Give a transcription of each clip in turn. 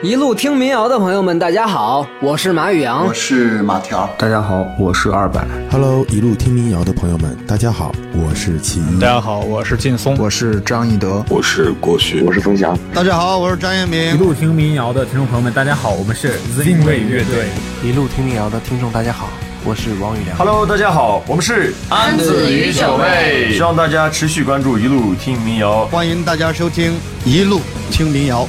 一路听民谣的朋友们，大家好，我是马宇阳，我是马条，大家好，我是二百。Hello，一路听民谣的朋友们，大家好，我是齐一。大家好，我是劲松，我是张一德，我是郭旭，我是冯翔。大家好，我是张彦明。一路听民谣的听众朋友们，大家好，我们是 Zinway 乐队。一路听民谣的听众，大家好，我是王宇良。Hello，大家好，我们是安子与九妹。希望大家持续关注一路听民谣，欢迎大家收听一路听民谣。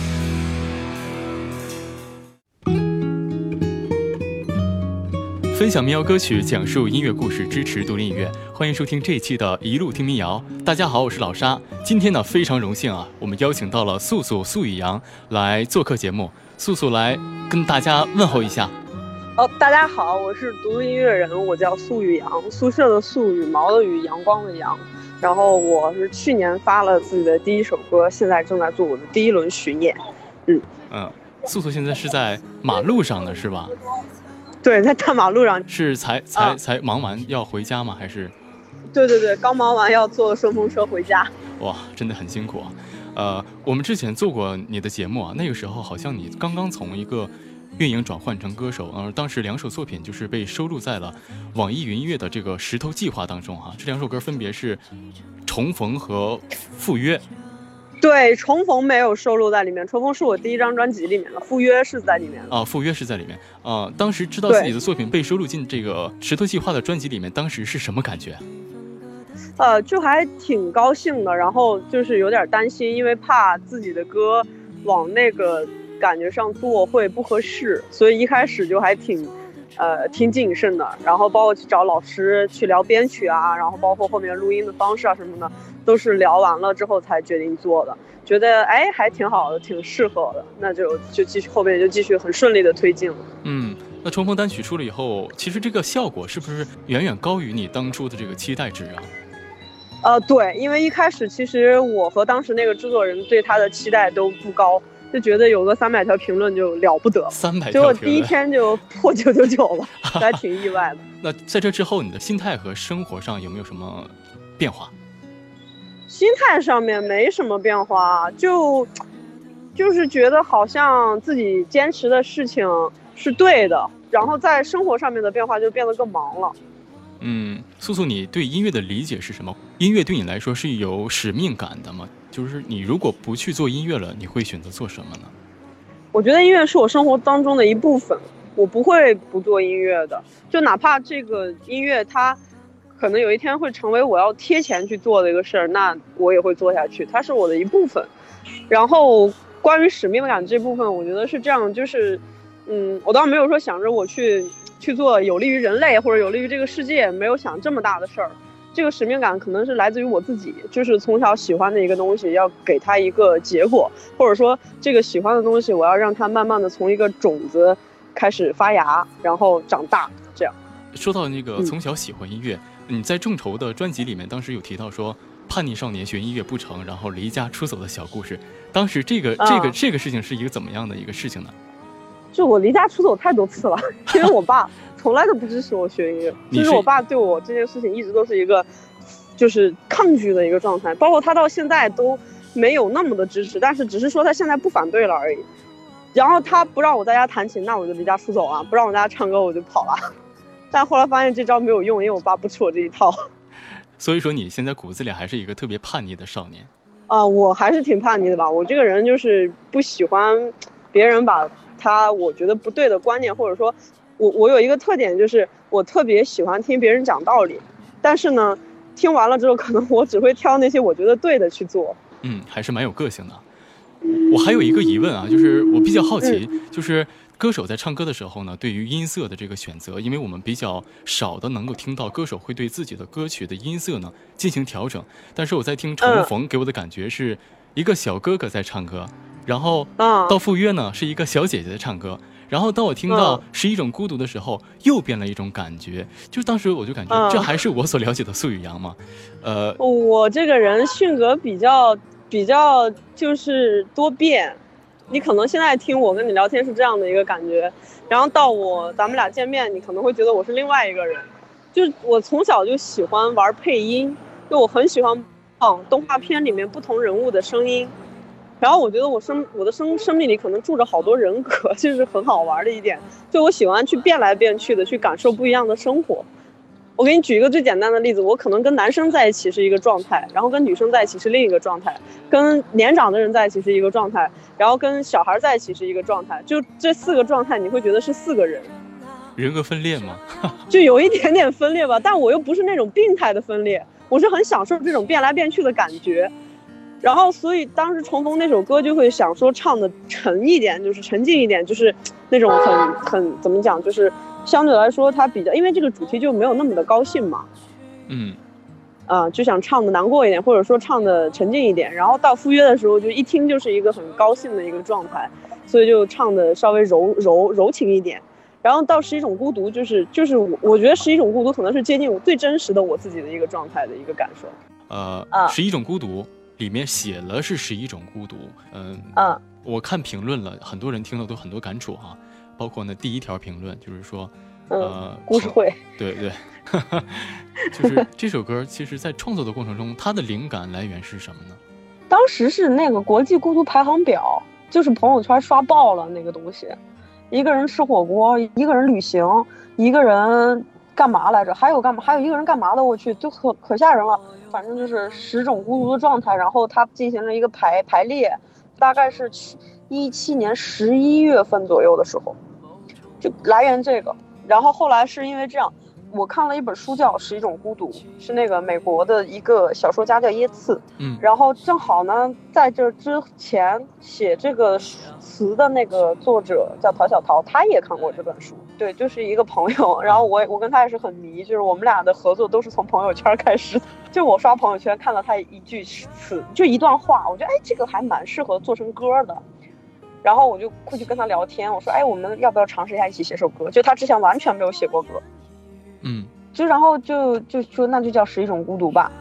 分享民谣歌曲，讲述音乐故事，支持独立音乐。欢迎收听这一期的《一路听民谣》。大家好，我是老沙。今天呢，非常荣幸啊，我们邀请到了素素素雨阳来做客节目。素素来跟大家问候一下。哦，大家好，我是独立音乐人，我叫素雨阳，宿舍的素，羽毛的羽，阳光的阳。然后我是去年发了自己的第一首歌，现在正在做我的第一轮巡演。嗯嗯，素素现在是在马路上呢，是吧？对，在大马路上是才才才忙完要回家吗？还是？对对对，刚忙完要坐顺风车回家。哇，真的很辛苦啊！呃，我们之前做过你的节目啊，那个时候好像你刚刚从一个运营转换成歌手，呃，当时两首作品就是被收录在了网易云音乐的这个石头计划当中哈。这两首歌分别是《重逢》和《赴约》。对，重逢没有收录在里面。重逢是我第一张专辑里面的，赴约是在里面的啊，赴约是在里面啊。当时知道自己的作品被收录进这个石头计划的专辑里面，当时是什么感觉？呃，就还挺高兴的，然后就是有点担心，因为怕自己的歌往那个感觉上做会不合适，所以一开始就还挺。呃，挺谨慎的，然后包括去找老师去聊编曲啊，然后包括后面录音的方式啊什么的，都是聊完了之后才决定做的。觉得哎还挺好的，挺适合的，那就就继续后面就继续很顺利的推进了。嗯，那冲锋单曲出了以后，其实这个效果是不是远远高于你当初的这个期待值啊？呃，对，因为一开始其实我和当时那个制作人对他的期待都不高。就觉得有个三百条评论就了不得，三百结果第一天就破九九九了，还挺意外的。那在这之后，你的心态和生活上有没有什么变化？心态上面没什么变化，就就是觉得好像自己坚持的事情是对的，然后在生活上面的变化就变得更忙了。嗯，素素，你对音乐的理解是什么？音乐对你来说是有使命感的吗？就是你如果不去做音乐了，你会选择做什么呢？我觉得音乐是我生活当中的一部分，我不会不做音乐的。就哪怕这个音乐它可能有一天会成为我要贴钱去做的一个事儿，那我也会做下去。它是我的一部分。然后关于使命感这部分，我觉得是这样，就是嗯，我倒没有说想着我去去做有利于人类或者有利于这个世界，没有想这么大的事儿。这个使命感可能是来自于我自己，就是从小喜欢的一个东西，要给它一个结果，或者说这个喜欢的东西，我要让它慢慢的从一个种子开始发芽，然后长大。这样，说到那个从小喜欢音乐，你在众筹的专辑里面，当时有提到说叛逆少年学音乐不成，然后离家出走的小故事。当时这个这个这个事情是一个怎么样的一个事情呢？就我离家出走太多次了，因为我爸。从来都不支持我学音乐，就是我爸对我这件事情一直都是一个，就是抗拒的一个状态，包括他到现在都没有那么的支持，但是只是说他现在不反对了而已。然后他不让我在家弹琴，那我就离家出走啊；不让我在家唱歌，我就跑了。但后来发现这招没有用，因为我爸不吃我这一套。所以说你现在骨子里还是一个特别叛逆的少年。啊，我还是挺叛逆的吧。我这个人就是不喜欢别人把他我觉得不对的观念，或者说。我我有一个特点，就是我特别喜欢听别人讲道理，但是呢，听完了之后，可能我只会挑那些我觉得对的去做。嗯，还是蛮有个性的。我还有一个疑问啊，就是我比较好奇，就是歌手在唱歌的时候呢，对于音色的这个选择，因为我们比较少的能够听到歌手会对自己的歌曲的音色呢进行调整。但是我在听《重逢》，给我的感觉是一个小哥哥在唱歌，然后到赴约呢是一个小姐姐在唱歌。然后当我听到是一种孤独的时候，又变了一种感觉。就当时我就感觉，这还是我所了解的素雨阳吗？呃，我这个人性格比较比较就是多变。你可能现在听我跟你聊天是这样的一个感觉，然后到我咱们俩见面，你可能会觉得我是另外一个人。就我从小就喜欢玩配音，就我很喜欢放动画片里面不同人物的声音。然后我觉得我生我的生生命里可能住着好多人格，就是很好玩的一点。就我喜欢去变来变去的，去感受不一样的生活。我给你举一个最简单的例子，我可能跟男生在一起是一个状态，然后跟女生在一起是另一个状态，跟年长的人在一起是一个状态，然后跟小孩在一起是一个状态。就这四个状态，你会觉得是四个人，人格分裂吗？就有一点点分裂吧，但我又不是那种病态的分裂，我是很享受这种变来变去的感觉。然后，所以当时重逢那首歌就会想说唱的沉一点，就是沉静一点，就是那种很很怎么讲，就是相对来说它比较，因为这个主题就没有那么的高兴嘛，嗯，啊，就想唱的难过一点，或者说唱的沉静一点。然后到赴约的时候，就一听就是一个很高兴的一个状态，所以就唱的稍微柔柔柔情一点。然后到是一种孤独，就是就是我我觉得是一种孤独，可能是接近我最真实的我自己的一个状态的一个感受。呃，啊是一种孤独。里面写了是十一种孤独，嗯，嗯，我看评论了，很多人听了都很多感触哈，包括呢第一条评论就是说，嗯、呃，故事会，对对，就是这首歌其实在创作的过程中，它的灵感来源是什么呢？当时是那个国际孤独排行表，就是朋友圈刷爆了那个东西，一个人吃火锅，一个人旅行，一个人干嘛来着？还有干嘛？还有一个人干嘛的？我去，就可可吓人了。反正就是十种孤独的状态，然后他进行了一个排排列，大概是一七年十一月份左右的时候，就来源这个。然后后来是因为这样，我看了一本书叫《十一种孤独》，是那个美国的一个小说家叫耶茨，嗯，然后正好呢，在这之前写这个词的那个作者叫陶小陶，他也看过这本书，对，就是一个朋友，然后我我跟他也是很迷，就是我们俩的合作都是从朋友圈开始的。就我刷朋友圈看到他一句词，就一段话，我觉得哎，这个还蛮适合做成歌的。然后我就过去跟他聊天，我说哎，我们要不要尝试一下一起写首歌？就他之前完全没有写过歌，嗯，就然后就就说那就叫十一种孤独吧。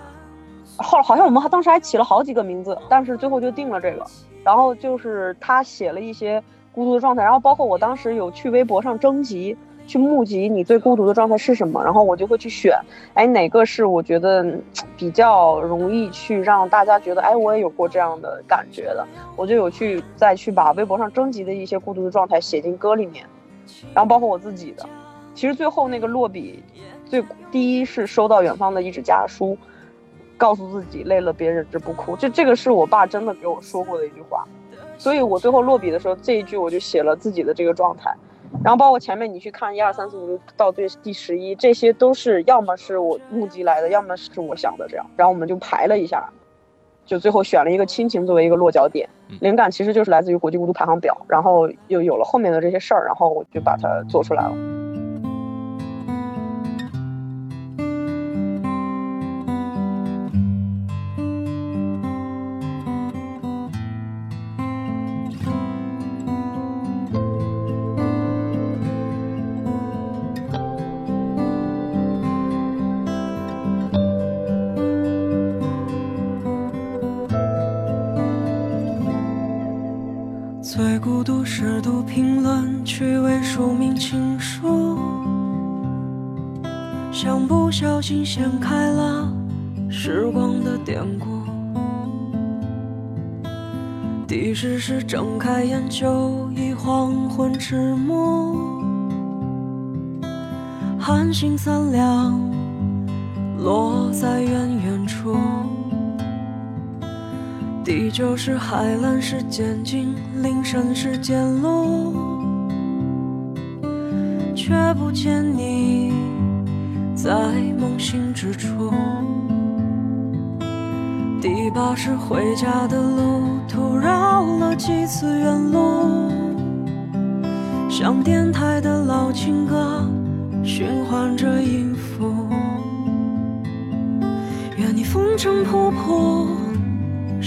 后好像我们还当时还起了好几个名字，但是最后就定了这个。然后就是他写了一些孤独的状态，然后包括我当时有去微博上征集。去募集你最孤独的状态是什么，然后我就会去选，哎，哪个是我觉得比较容易去让大家觉得，哎，我也有过这样的感觉的，我就有去再去把微博上征集的一些孤独的状态写进歌里面，然后包括我自己的，其实最后那个落笔，最第一是收到远方的一纸家书，告诉自己累了别忍着不哭，这这个是我爸真的给我说过的一句话，所以我最后落笔的时候这一句我就写了自己的这个状态。然后包括前面你去看一二三四五六到最第十一，这些都是要么是我目击来的，要么是我想的这样。然后我们就排了一下，就最后选了一个亲情作为一个落脚点。灵感其实就是来自于国际孤独排行表，然后又有了后面的这些事儿，然后我就把它做出来了。最孤独是读评论，趣味署名情书，像不小心掀开了时光的典故。第十是睁开眼就已黄昏迟暮，寒星三两落在远远处。第九是海蓝时渐近，林深时渐落，却不见你在梦醒之处。第八是回家的路途绕了几次远路，像电台的老情歌循环着音符。愿你风尘仆仆。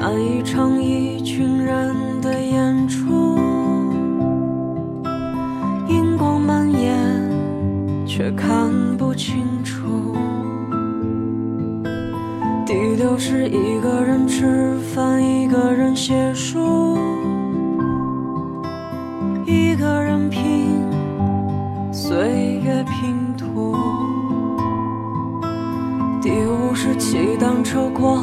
看一场一群人的演出，荧光蔓延，却看不清楚。第六是一个人吃饭，一个人写书，一个人拼岁月拼图。第五是骑单车过。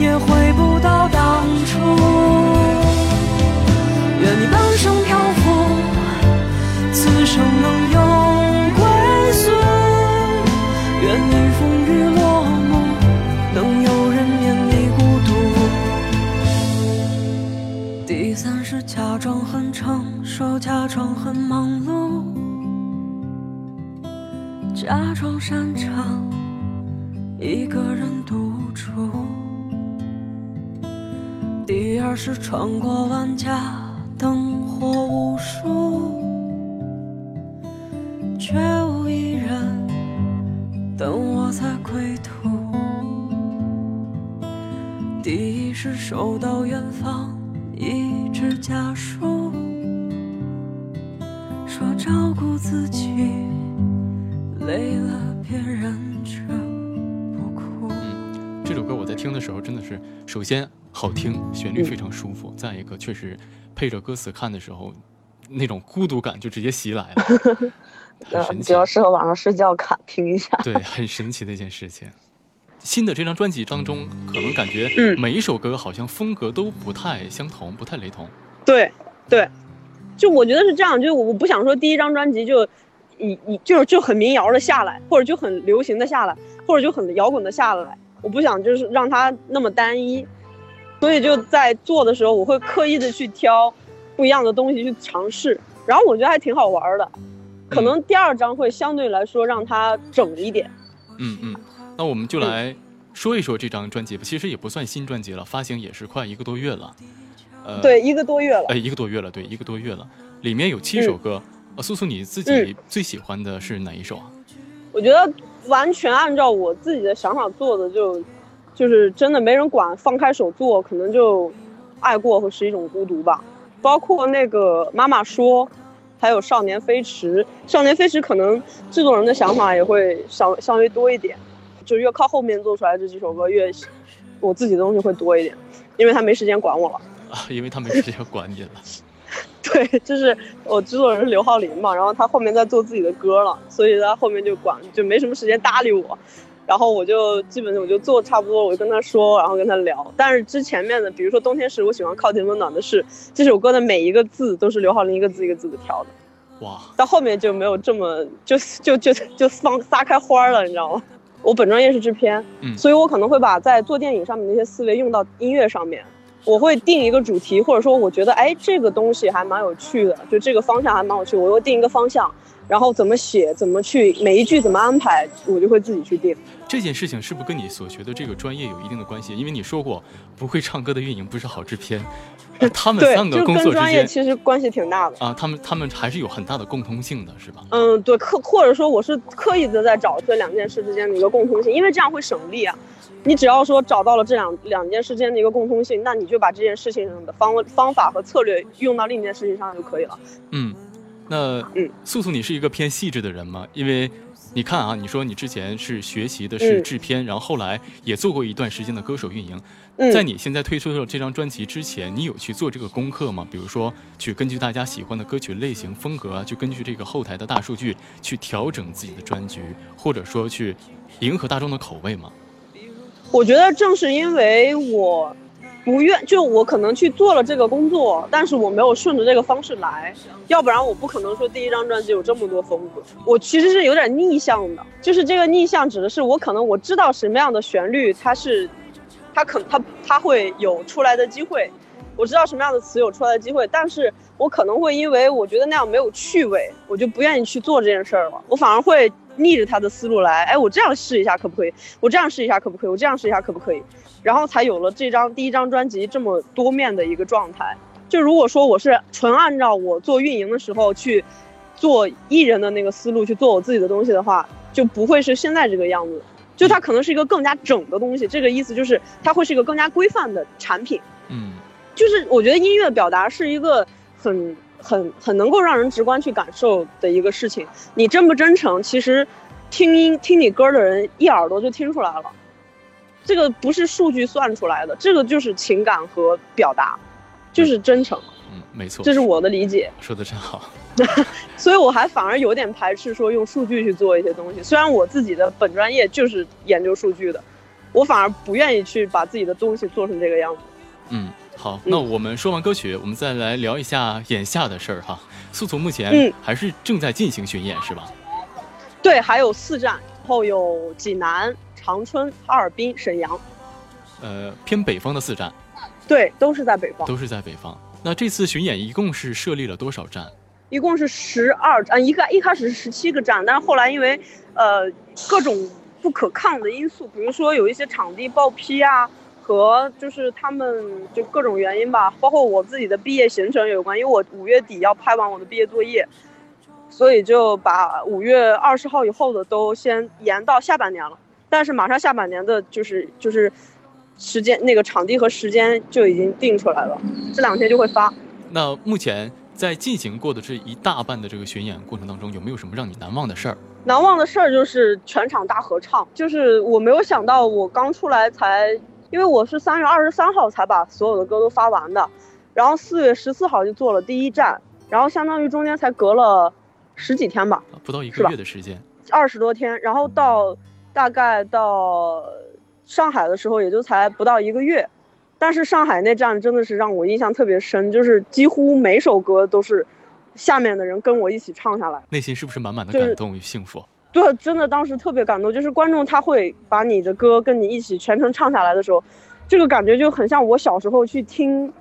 也回不到当初。愿你半生漂浮，此生能有归宿。愿你风雨落幕，能有人免你孤独。第三是假装很成熟，假装很忙碌，假装擅长一个人第二是穿过万家灯火无数，却无一人等我在归途。第一是收到远方一纸家书，说照顾自己，累了别忍着不哭。嗯，这首歌我在听的时候真的是，首先。好听，旋律非常舒服。再一个，确实配着歌词看的时候，那种孤独感就直接袭来了，很神奇。比较适合晚上睡觉看听一下。对，很神奇的一件事情。新的这张专辑当中，可能感觉每一首歌好像风格都不太相同，不太雷同。对对，就我觉得是这样。就我不想说第一张专辑就以以就是就很民谣的下来，或者就很流行的下来，或者就很摇滚的下来。我不想就是让它那么单一。所以就在做的时候，我会刻意的去挑不一样的东西去尝试，然后我觉得还挺好玩的。可能第二章会相对来说让它整一点。嗯嗯，那我们就来说一说这张专辑吧。其实也不算新专辑了，发行也是快一个多月了。呃，对，一个多月了。哎，一个多月了，对，一个多月了。里面有七首歌。呃，素素你自己最喜欢的是哪一首啊？我觉得完全按照我自己的想法做的就。就是真的没人管，放开手做，可能就爱过会是一种孤独吧。包括那个妈妈说，还有少年飞驰，少年飞驰可能制作人的想法也会稍稍微多一点，就越靠后面做出来这几首歌越，我自己的东西会多一点，因为他没时间管我了 啊，因为他没时间管你了。对，就是我制作人是刘浩林嘛，然后他后面在做自己的歌了，所以他后面就管就没什么时间搭理我。然后我就基本上我就做差不多，我就跟他说，然后跟他聊。但是之前面的，比如说《冬天时我喜欢靠近温暖的事》这首歌的每一个字都是刘浩林一个字一个字的挑的。哇！到后面就没有这么就就就就放撒开花了，你知道吗？我本专业是制片，嗯，所以我可能会把在做电影上面那些思维用到音乐上面。我会定一个主题，或者说我觉得哎这个东西还蛮有趣的，就这个方向还蛮有趣，我会定一个方向。然后怎么写，怎么去每一句怎么安排，我就会自己去定。这件事情是不是跟你所学的这个专业有一定的关系？因为你说过，不会唱歌的运营不是好制片。他们三个工作之间其实关系挺大的啊。他们他们还是有很大的共通性的，是吧？嗯，对，刻或者说我是刻意的在找这两件事之间的一个共通性，因为这样会省力啊。你只要说找到了这两两件事之间的一个共通性，那你就把这件事情的方方法和策略用到另一件事情上就可以了。嗯。那嗯，素素，你是一个偏细致的人吗？因为你看啊，你说你之前是学习的是制片，然后后来也做过一段时间的歌手运营。在你现在推出的这张专辑之前，你有去做这个功课吗？比如说，去根据大家喜欢的歌曲类型、风格啊，去根据这个后台的大数据去调整自己的专辑，或者说去迎合大众的口味吗？我觉得正是因为我。不愿就我可能去做了这个工作，但是我没有顺着这个方式来，要不然我不可能说第一张专辑有这么多风格。我其实是有点逆向的，就是这个逆向指的是我可能我知道什么样的旋律它是，它可它它会有出来的机会，我知道什么样的词有出来的机会，但是我可能会因为我觉得那样没有趣味，我就不愿意去做这件事儿了，我反而会逆着他的思路来，哎，我这样试一下可不可以？我这样试一下可不可以？我这样试一下可不可以？然后才有了这张第一张专辑这么多面的一个状态。就如果说我是纯按照我做运营的时候去做艺人的那个思路去做我自己的东西的话，就不会是现在这个样子。就它可能是一个更加整的东西。这个意思就是它会是一个更加规范的产品。嗯，就是我觉得音乐表达是一个很很很能够让人直观去感受的一个事情。你真不真诚，其实听音听你歌的人一耳朵就听出来了。这个不是数据算出来的，这个就是情感和表达，就是真诚。嗯，没错，这是我的理解。说的真好。所以我还反而有点排斥说用数据去做一些东西。虽然我自己的本专业就是研究数据的，我反而不愿意去把自己的东西做成这个样子。嗯，好，那我们说完歌曲，我们再来聊一下眼下的事儿哈。素素目前还是正在进行巡演是吧？对，还有四站，然后有济南。长春、哈尔滨、沈阳，呃，偏北方的四站，对，都是在北方，都是在北方。那这次巡演一共是设立了多少站？一共是十二站，一个一开始是十七个站，但是后来因为呃各种不可抗的因素，比如说有一些场地报批啊，和就是他们就各种原因吧，包括我自己的毕业行程有关，因为我五月底要拍完我的毕业作业，所以就把五月二十号以后的都先延到下半年了。但是马上下半年的，就是就是时间那个场地和时间就已经定出来了，这两天就会发。那目前在进行过的这一大半的这个巡演过程当中，有没有什么让你难忘的事儿？难忘的事儿就是全场大合唱，就是我没有想到，我刚出来才，因为我是三月二十三号才把所有的歌都发完的，然后四月十四号就做了第一站，然后相当于中间才隔了十几天吧，不到一个月的时间，二十多天，然后到。大概到上海的时候，也就才不到一个月，但是上海那站真的是让我印象特别深，就是几乎每首歌都是下面的人跟我一起唱下来，内心是不是满满的感动与幸福？对，真的当时特别感动，就是观众他会把你的歌跟你一起全程唱下来的时候，这个感觉就很像我小时候去听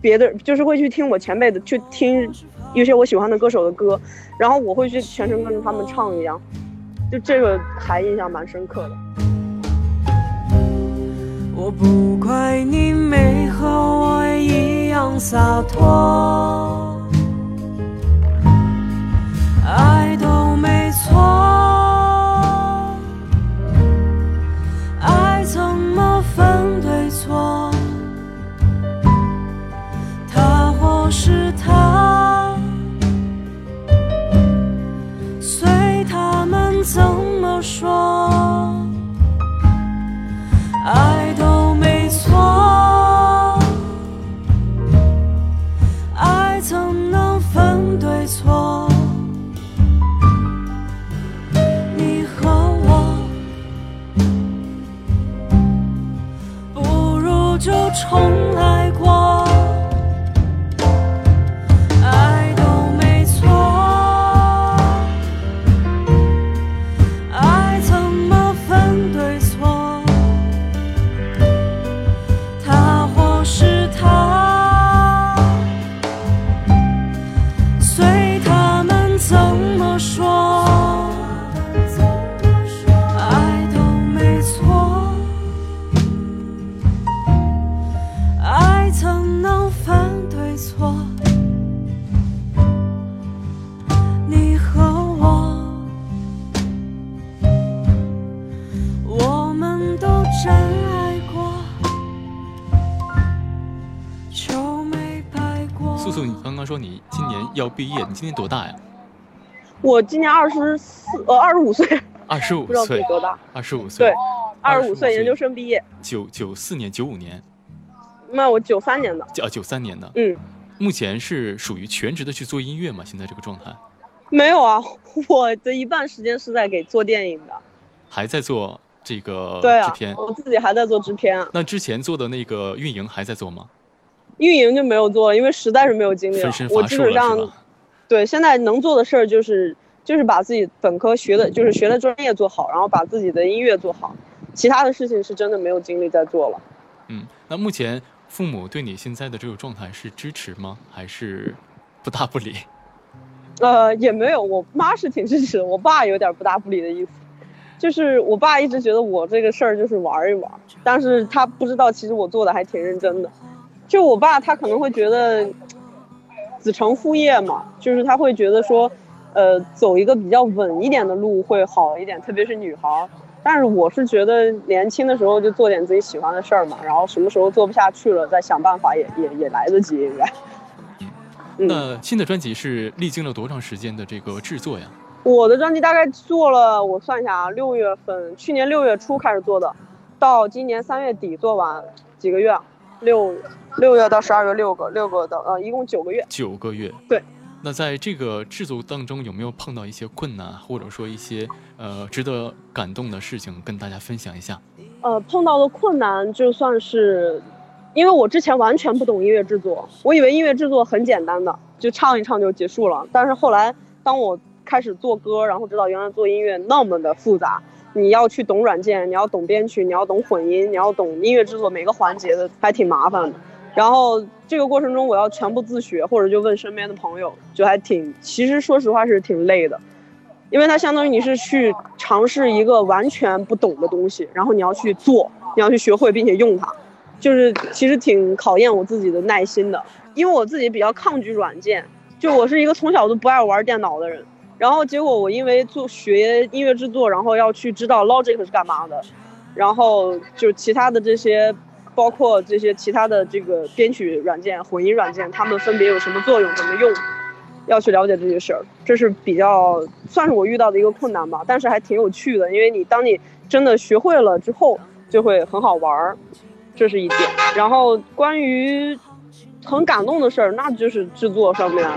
别的，就是会去听我前辈的，去听有些我喜欢的歌手的歌，然后我会去全程跟着他们唱一样。就这个还印象蛮深刻的。我不怪你没和我一样洒脱，爱都没错，爱怎么分对错？他或是他。随他们怎么说？说你今年要毕业，你今年多大呀？我今年二十四，呃，二十五岁。二十五不知道自己多大？二十五岁。对，二十五岁，研究生毕业。九九四年，九五年。那我九三年的。啊九三年的。嗯。目前是属于全职的去做音乐吗？现在这个状态？没有啊，我的一半时间是在给做电影的。还在做这个制片？我自己还在做制片。啊那之前做的那个运营还在做吗？运营就没有做，因为实在是没有精力了。我基本上，对，现在能做的事儿就是就是把自己本科学的，就是学的专业做好，然后把自己的音乐做好，其他的事情是真的没有精力在做了。嗯，那目前父母对你现在的这个状态是支持吗？还是不大不理？呃，也没有，我妈是挺支持的，我爸有点不大不理的意思。就是我爸一直觉得我这个事儿就是玩一玩，但是他不知道其实我做的还挺认真的。就我爸，他可能会觉得子承父业嘛，就是他会觉得说，呃，走一个比较稳一点的路会好一点，特别是女孩。但是我是觉得年轻的时候就做点自己喜欢的事儿嘛，然后什么时候做不下去了再想办法也也也来得及，应该。那新的专辑是历经了多长时间的这个制作呀？我的专辑大概做了，我算一下啊，六月份，去年六月初开始做的，到今年三月底做完，几个月？六 六月到十二月六个，六个的呃，一共九个月。九个月。对。那在这个制作当中有没有碰到一些困难，或者说一些呃值得感动的事情，跟大家分享一下？呃，碰到的困难就算是，因为我之前完全不懂音乐制作，我以为音乐制作很简单的，就唱一唱就结束了。但是后来当我开始做歌，然后知道原来做音乐那么的复杂。你要去懂软件，你要懂编曲，你要懂混音，你要懂音乐制作每个环节的，还挺麻烦的。然后这个过程中，我要全部自学，或者就问身边的朋友，就还挺，其实说实话是挺累的，因为它相当于你是去尝试一个完全不懂的东西，然后你要去做，你要去学会并且用它，就是其实挺考验我自己的耐心的，因为我自己比较抗拒软件，就我是一个从小都不爱玩电脑的人。然后结果我因为做学音乐制作，然后要去知道 Logic 是干嘛的，然后就其他的这些，包括这些其他的这个编曲软件、混音软件，它们分别有什么作用、怎么用，要去了解这些事儿，这是比较算是我遇到的一个困难吧。但是还挺有趣的，因为你当你真的学会了之后，就会很好玩儿，这是一点。然后关于很感动的事儿，那就是制作上面。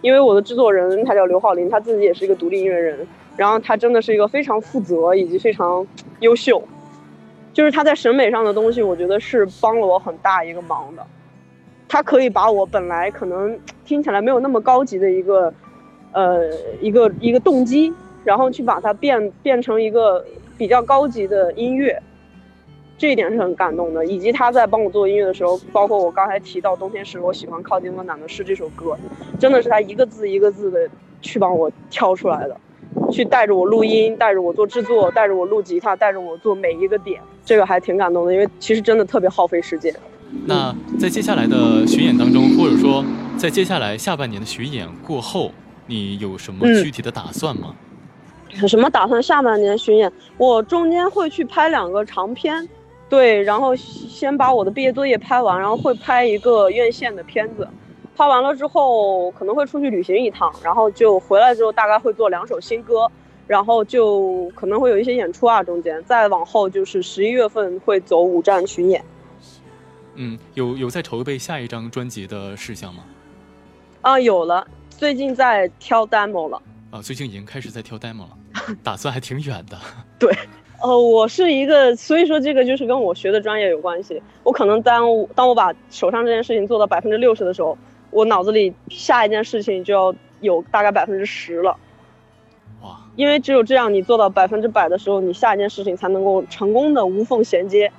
因为我的制作人他叫刘浩林，他自己也是一个独立音乐人，然后他真的是一个非常负责以及非常优秀，就是他在审美上的东西，我觉得是帮了我很大一个忙的。他可以把我本来可能听起来没有那么高级的一个，呃，一个一个动机，然后去把它变变成一个比较高级的音乐。这一点是很感动的，以及他在帮我做音乐的时候，包括我刚才提到《冬天时我喜欢靠近温暖的是这首歌，真的是他一个字一个字的去帮我挑出来的，去带着我录音，带着我做制作，带着我录吉他，带着我做每一个点，这个还挺感动的，因为其实真的特别耗费时间。那在接下来的巡演当中，或者说在接下来下半年的巡演过后，你有什么具体的打算吗？有什么打算？下半年巡演，我中间会去拍两个长片。对，然后先把我的毕业作业拍完，然后会拍一个院线的片子，拍完了之后可能会出去旅行一趟，然后就回来之后大概会做两首新歌，然后就可能会有一些演出啊，中间再往后就是十一月份会走五站巡演。嗯，有有在筹备下一张专辑的事项吗？啊，有了，最近在挑 demo 了。啊，最近已经开始在挑 demo 了，打算还挺远的。对。呃，我是一个，所以说这个就是跟我学的专业有关系。我可能当当我把手上这件事情做到百分之六十的时候，我脑子里下一件事情就要有大概百分之十了。哇！因为只有这样，你做到百分之百的时候，你下一件事情才能够成功的无缝衔接。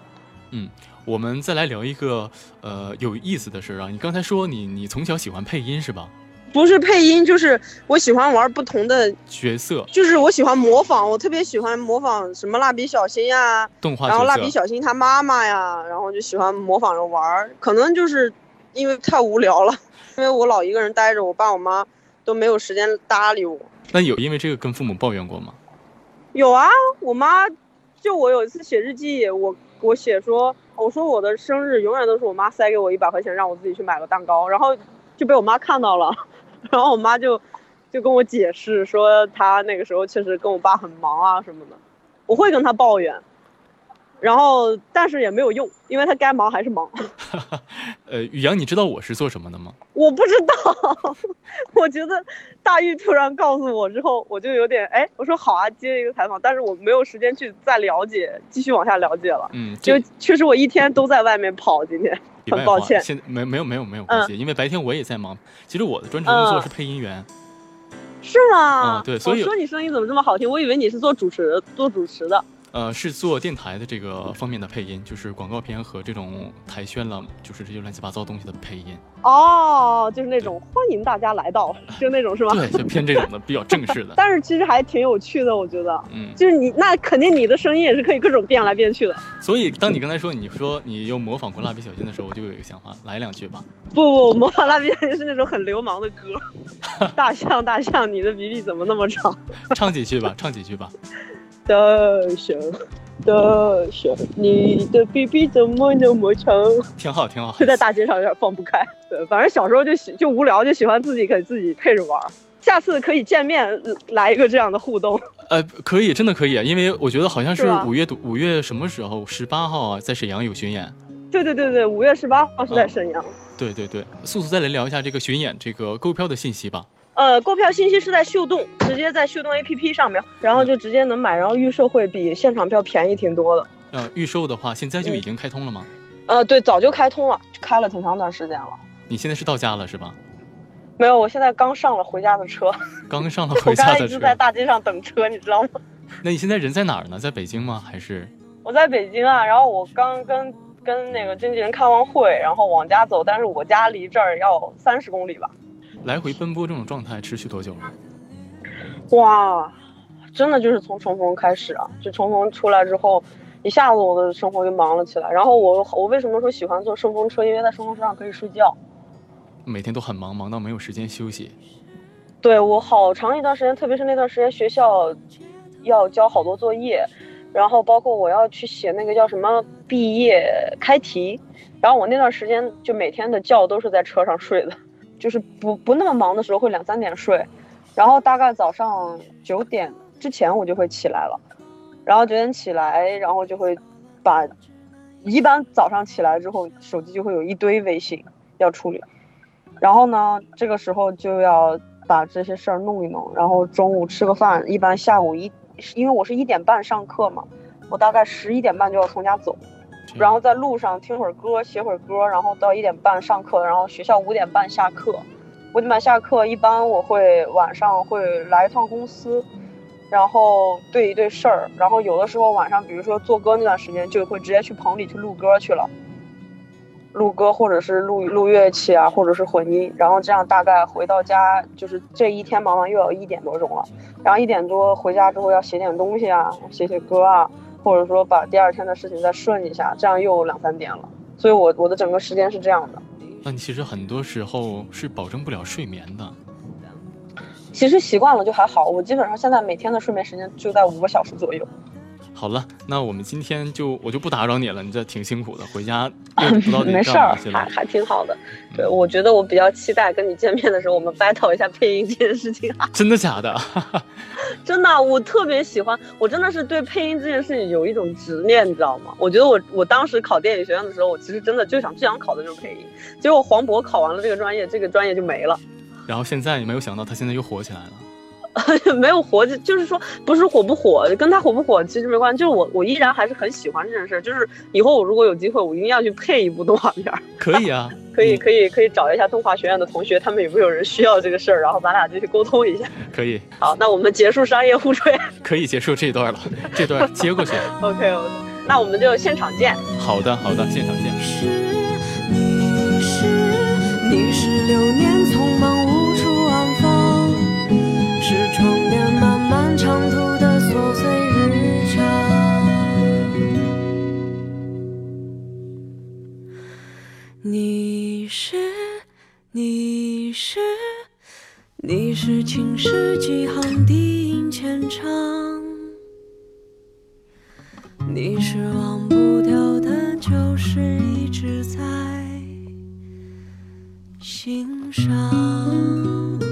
嗯，我们再来聊一个呃有意思的事啊。你刚才说你你从小喜欢配音是吧？不是配音，就是我喜欢玩不同的角色，就是我喜欢模仿，我特别喜欢模仿什么蜡笔小新呀，动画，然后蜡笔小新他妈妈呀，然后就喜欢模仿着玩，可能就是因为太无聊了，因为我老一个人待着，我爸我妈都没有时间搭理我。那有因为这个跟父母抱怨过吗？有啊，我妈就我有一次写日记，我我写说，我说我的生日永远都是我妈塞给我一百块钱，让我自己去买个蛋糕，然后就被我妈看到了。然后我妈就，就跟我解释说她那个时候确实跟我爸很忙啊什么的，我会跟她抱怨。然后，但是也没有用，因为他该忙还是忙。呃，宇阳，你知道我是做什么的吗？我不知道，我觉得大玉突然告诉我之后，我就有点哎，我说好啊，接一个采访，但是我没有时间去再了解，继续往下了解了。嗯，就确实我一天都在外面跑，今天很抱歉。现没没有没有没有关系，因为白天我也在忙。其实我的专职工作是配音员。是吗？嗯，对，所以我说你声音怎么这么好听？我以为你是做主持做主持的。呃，是做电台的这个方面的配音，就是广告片和这种台宣了，就是这些乱七八糟东西的配音。哦，就是那种欢迎大家来到，就那种是吧？对，就偏这种的，比较正式的。但是其实还挺有趣的，我觉得。嗯。就是你那肯定你的声音也是可以各种变来变去的。所以当你刚才说你说你又模仿过蜡笔小新的时候，我就有一个想法，来两句吧。不不，模仿蜡笔小新是那种很流氓的歌。大象大象，你的鼻涕怎么那么长？唱几句吧，唱几句吧。大象。大象，你的 B B 怎么那么长？挺好，挺好。就在大街上有点放不开。对，反正小时候就喜就无聊，就喜欢自己给自己配着玩。下次可以见面来一个这样的互动。呃，可以，真的可以，因为我觉得好像是五月五月什么时候？十八号啊，在沈阳有巡演。对对对对，五月十八号是在沈阳。对对对，速速再来聊一下这个巡演这个购票的信息吧。呃，购票信息是在秀动，直接在秀动 APP 上面，然后就直接能买，然后预售会比现场票便宜挺多的。呃，预售的话，现在就已经开通了吗？呃，对，早就开通了，开了挺长段时间了。你现在是到家了是吧？没有，我现在刚上了回家的车。刚上了回家的车。我刚一直在大街上等车，你知道吗？那你现在人在哪儿呢？在北京吗？还是？我在北京啊，然后我刚跟跟那个经纪人开完会，然后往家走，但是我家离这儿要三十公里吧。来回奔波这种状态持续多久了？哇，真的就是从重逢开始啊！就重逢出来之后，一下子我的生活就忙了起来。然后我我为什么说喜欢坐顺风车？因为在顺风车上可以睡觉。每天都很忙，忙到没有时间休息。对我好长一段时间，特别是那段时间学校要交好多作业，然后包括我要去写那个叫什么毕业开题，然后我那段时间就每天的觉都是在车上睡的。就是不不那么忙的时候会两三点睡，然后大概早上九点之前我就会起来了，然后九点起来，然后就会把，一般早上起来之后手机就会有一堆微信要处理，然后呢这个时候就要把这些事儿弄一弄，然后中午吃个饭，一般下午一，因为我是一点半上课嘛，我大概十一点半就要从家走。然后在路上听会儿歌，写会儿歌，然后到一点半上课，然后学校五点半下课。五点半下课，一般我会晚上会来一趟公司，然后对一对事儿。然后有的时候晚上，比如说做歌那段时间，就会直接去棚里去录歌去了，录歌或者是录录乐器啊，或者是混音。然后这样大概回到家，就是这一天忙完又要一点多钟了。然后一点多回家之后要写点东西啊，写写歌啊。或者说把第二天的事情再顺一下，这样又两三点了，所以我我的整个时间是这样的。那你其实很多时候是保证不了睡眠的。其实习惯了就还好，我基本上现在每天的睡眠时间就在五个小时左右。好了，那我们今天就我就不打扰你了，你这挺辛苦的，回家 不知道没事儿，还还挺好的。对，我觉得我比较期待跟你见面的时候，我们 battle 一下配音这件事情。真的假的？真的，我特别喜欢，我真的是对配音这件事情有一种执念，你知道吗？我觉得我我当时考电影学院的时候，我其实真的就想最想考的就是配音，结果黄渤考完了这个专业，这个专业就没了。然后现在你没有想到，他现在又火起来了。没有火，就是说不是火不火，跟他火不火其实没关系。就是我，我依然还是很喜欢这件事。就是以后我如果有机会，我一定要去配一部动画片。可以啊，可以，可以，可以找一下动画学院的同学，他们有没有人需要这个事儿，然后咱俩就去沟通一下。可以。好，那我们结束商业互吹。可以结束这段了，这段接过去。OK，OK，那我们就现场见。好的，好的，现场见。是，你是，你是流年是，你是，你是青史几行低吟浅唱。你是忘不掉的旧事，一直在心上。